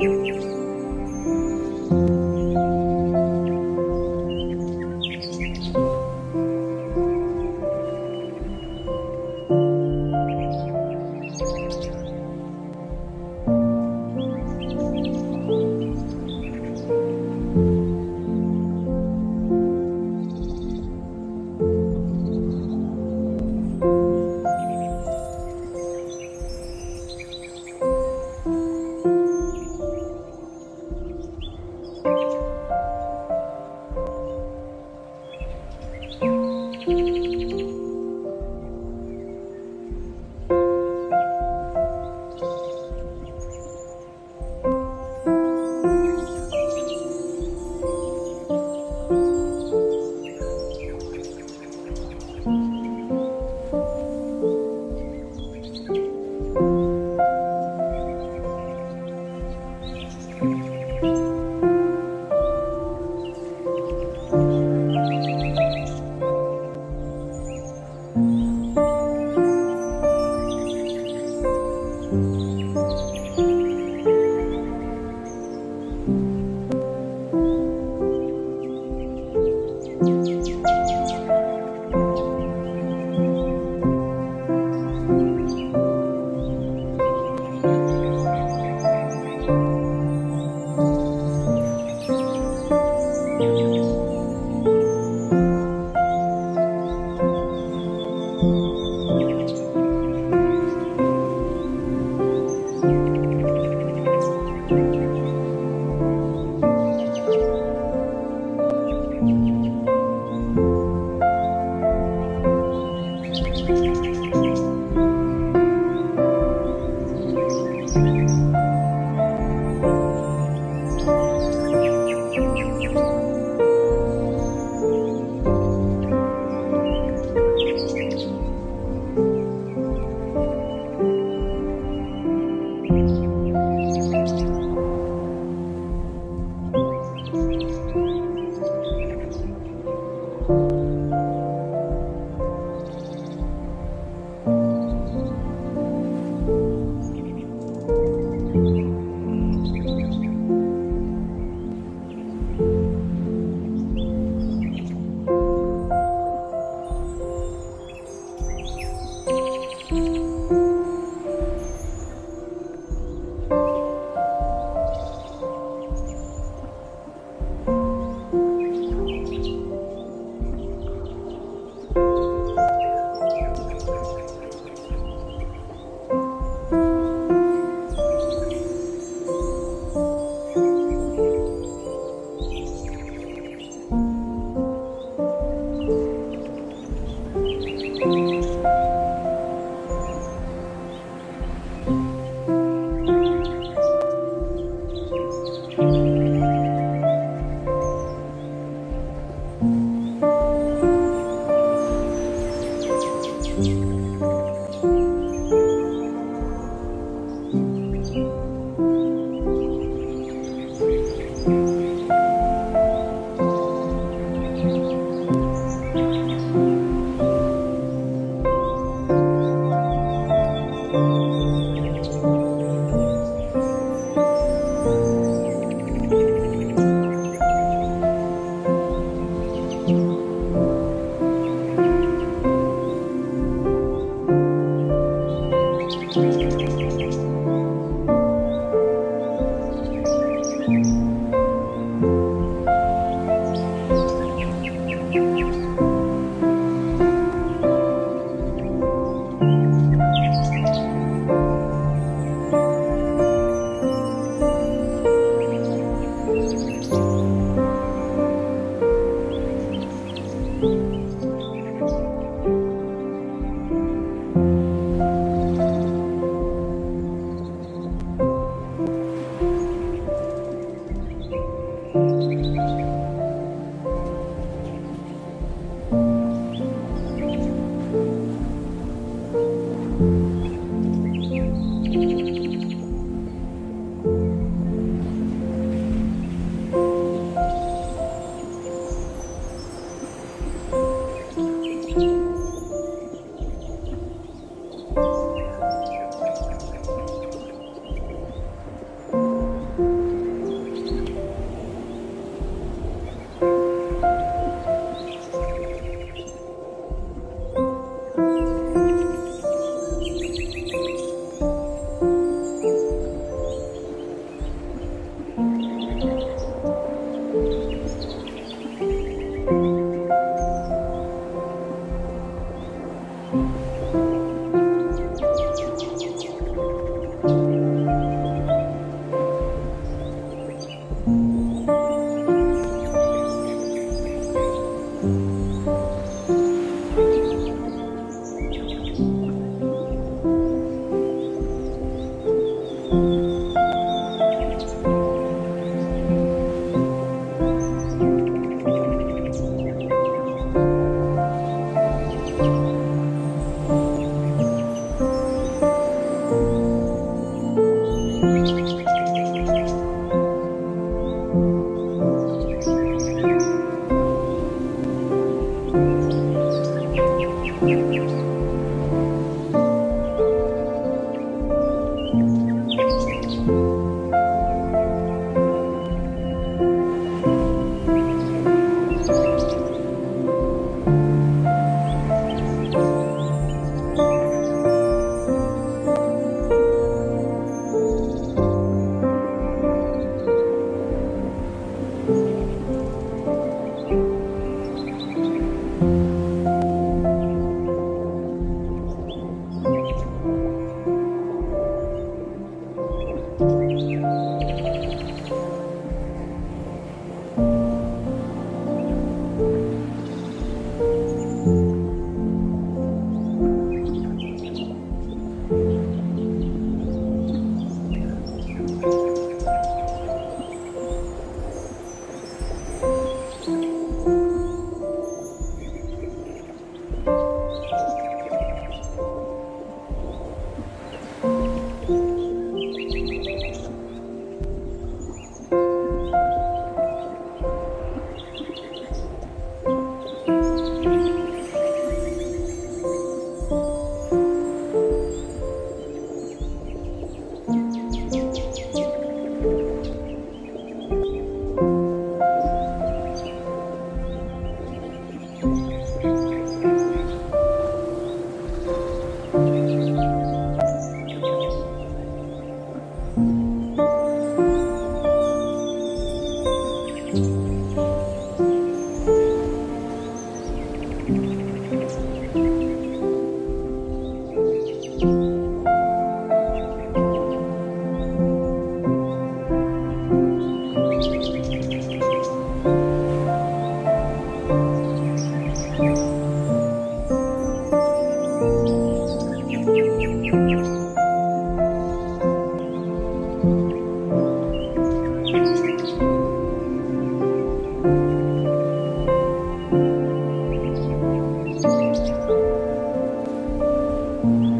Música 嗯。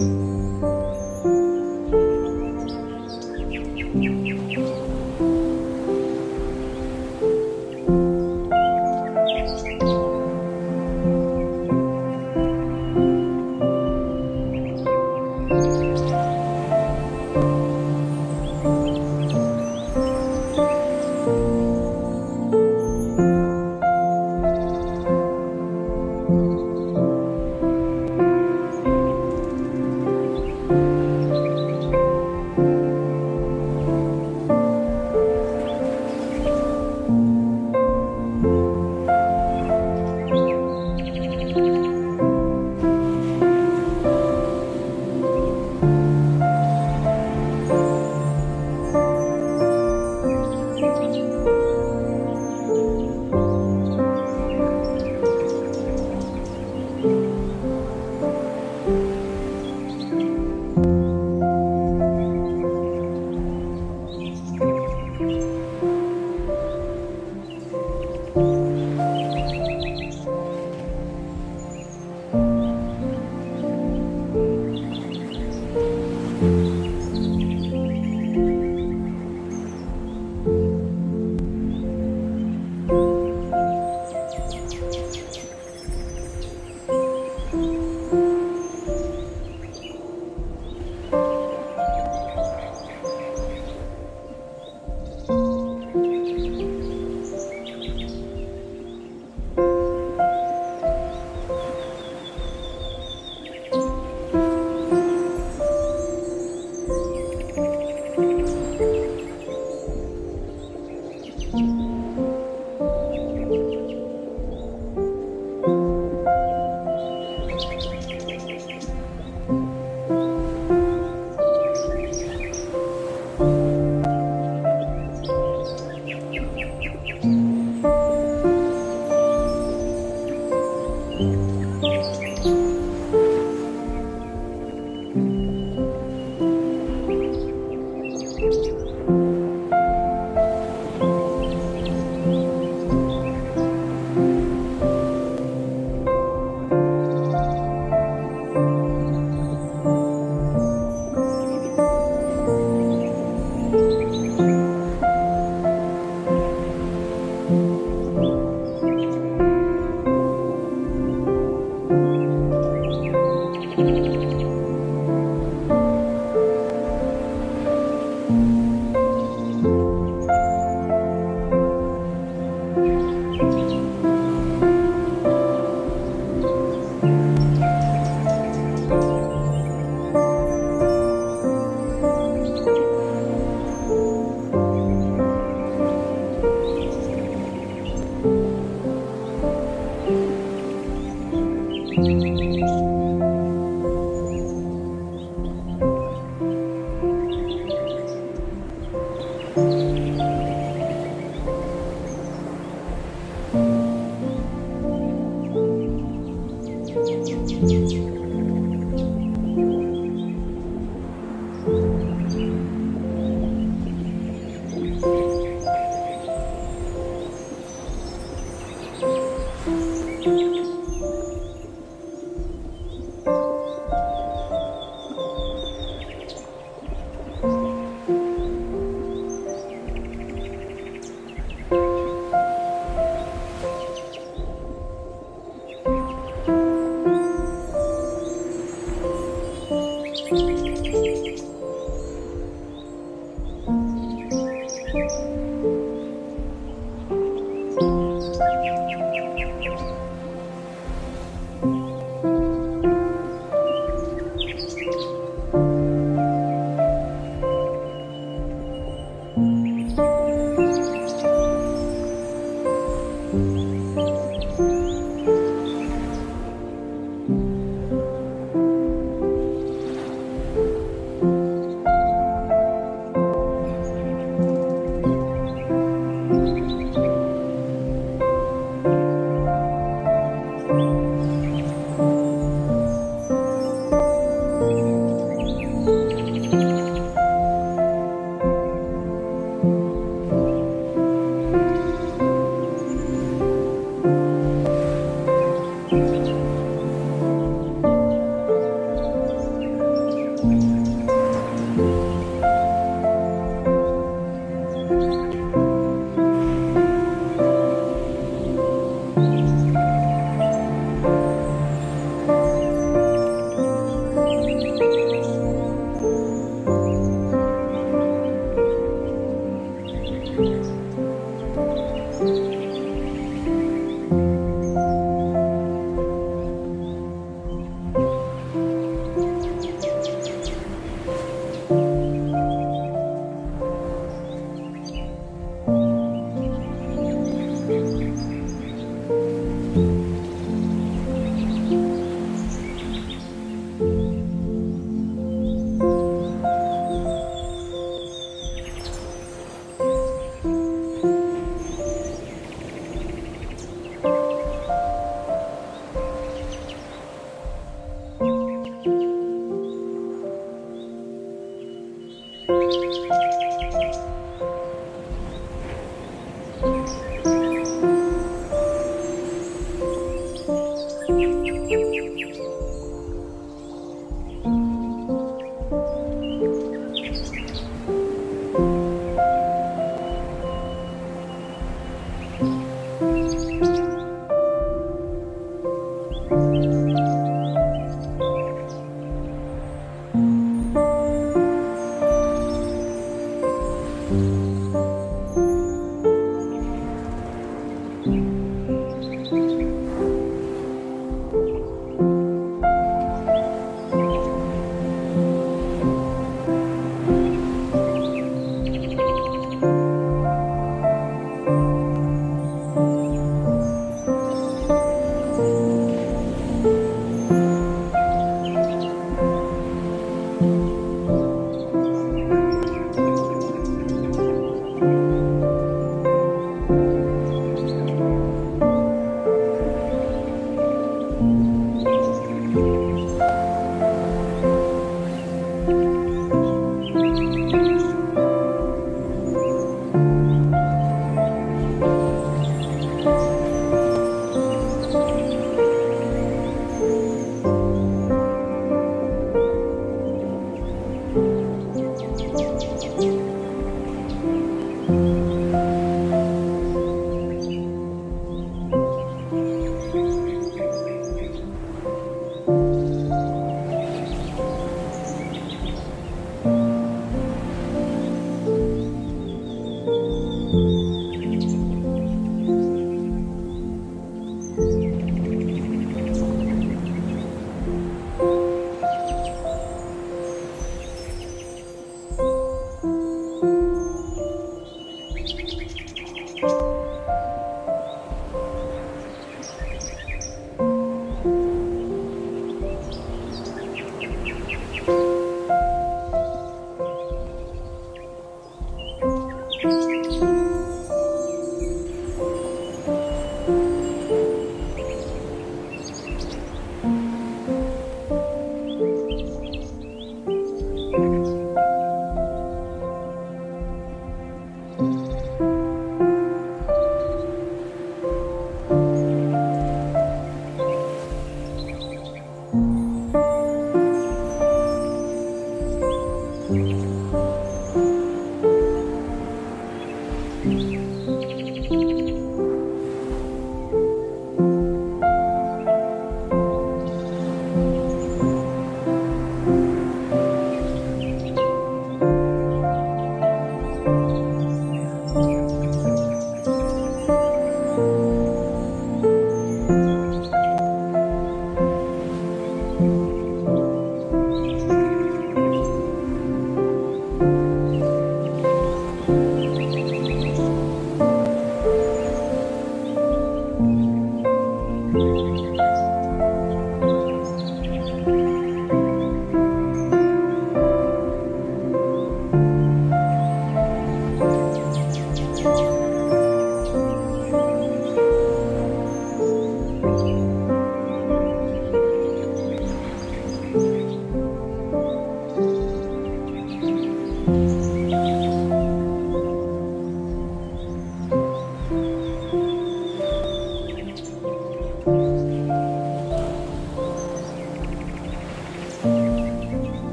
you. 嗯。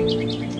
Música